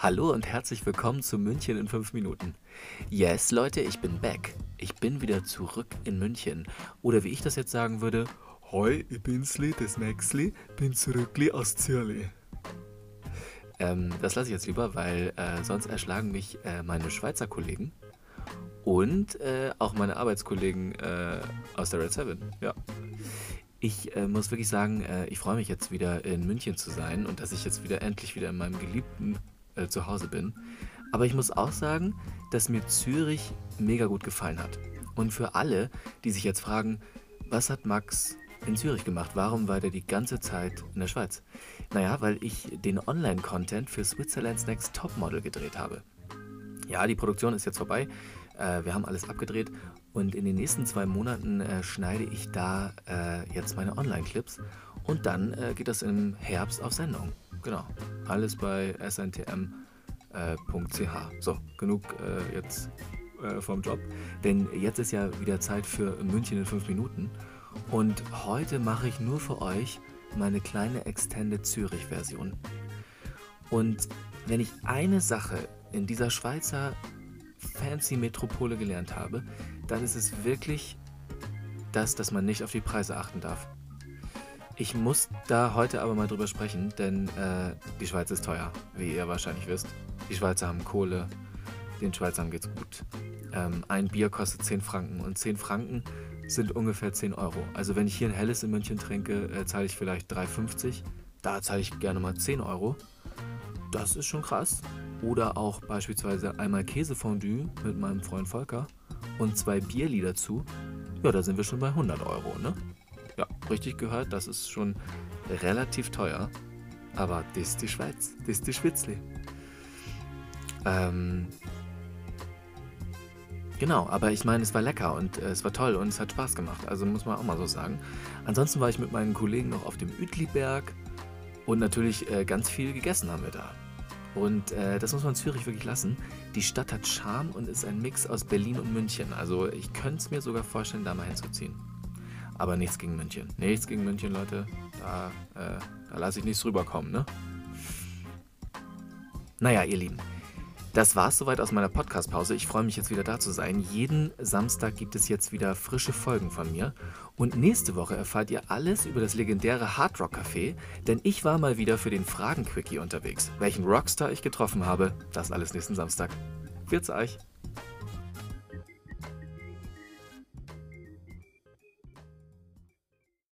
Hallo und herzlich willkommen zu München in 5 Minuten. Yes, Leute, ich bin back. Ich bin wieder zurück in München. Oder wie ich das jetzt sagen würde, Hoi, ich bin's, das Maxli, bin zurückli aus Zürli. Ähm, das lasse ich jetzt lieber, weil äh, sonst erschlagen mich äh, meine Schweizer Kollegen und äh, auch meine Arbeitskollegen äh, aus der Red Seven. Ja. Ich äh, muss wirklich sagen, äh, ich freue mich jetzt wieder in München zu sein und dass ich jetzt wieder endlich wieder in meinem geliebten Zuhause bin. Aber ich muss auch sagen, dass mir Zürich mega gut gefallen hat. Und für alle, die sich jetzt fragen, was hat Max in Zürich gemacht. Warum war der die ganze Zeit in der Schweiz? Naja, weil ich den Online-Content für Switzerland's Next Topmodel gedreht habe. Ja, die Produktion ist jetzt vorbei. Äh, wir haben alles abgedreht und in den nächsten zwei Monaten äh, schneide ich da äh, jetzt meine Online-Clips und dann äh, geht das im Herbst auf Sendung. Genau. Alles bei sntm.ch. Äh, so, genug äh, jetzt vom Job. Denn jetzt ist ja wieder Zeit für München in fünf Minuten. Und heute mache ich nur für euch meine kleine Extended Zürich-Version. Und wenn ich eine Sache in dieser Schweizer fancy Metropole gelernt habe, dann ist es wirklich das, dass man nicht auf die Preise achten darf. Ich muss da heute aber mal drüber sprechen, denn äh, die Schweiz ist teuer, wie ihr wahrscheinlich wisst. Die Schweizer haben Kohle, den Schweizern geht's gut. Ähm, ein Bier kostet 10 Franken und 10 Franken sind ungefähr 10 Euro. Also wenn ich hier ein helles in München trinke, äh, zahle ich vielleicht 3,50. Da zahle ich gerne mal 10 Euro. Das ist schon krass. Oder auch beispielsweise einmal Käsefondue mit meinem Freund Volker und zwei Bierli dazu. Ja, da sind wir schon bei 100 Euro, ne? Ja, richtig gehört, das ist schon relativ teuer. Aber das ist die Schweiz, das ist die Schwitzli. Ähm, Genau, aber ich meine, es war lecker und äh, es war toll und es hat Spaß gemacht. Also muss man auch mal so sagen. Ansonsten war ich mit meinen Kollegen noch auf dem Uetliberg und natürlich äh, ganz viel gegessen haben wir da. Und äh, das muss man Zürich wirklich lassen. Die Stadt hat Charme und ist ein Mix aus Berlin und München. Also ich könnte es mir sogar vorstellen, da mal hinzuziehen. Aber nichts gegen München. Nichts gegen München, Leute. Da, äh, da lasse ich nichts rüberkommen, ne? Naja, ihr Lieben. Das war's soweit aus meiner Podcast-Pause. Ich freue mich jetzt wieder da zu sein. Jeden Samstag gibt es jetzt wieder frische Folgen von mir. Und nächste Woche erfahrt ihr alles über das legendäre Hard Rock Café, denn ich war mal wieder für den Fragen-Quickie unterwegs. Welchen Rockstar ich getroffen habe, das alles nächsten Samstag. Wird's euch!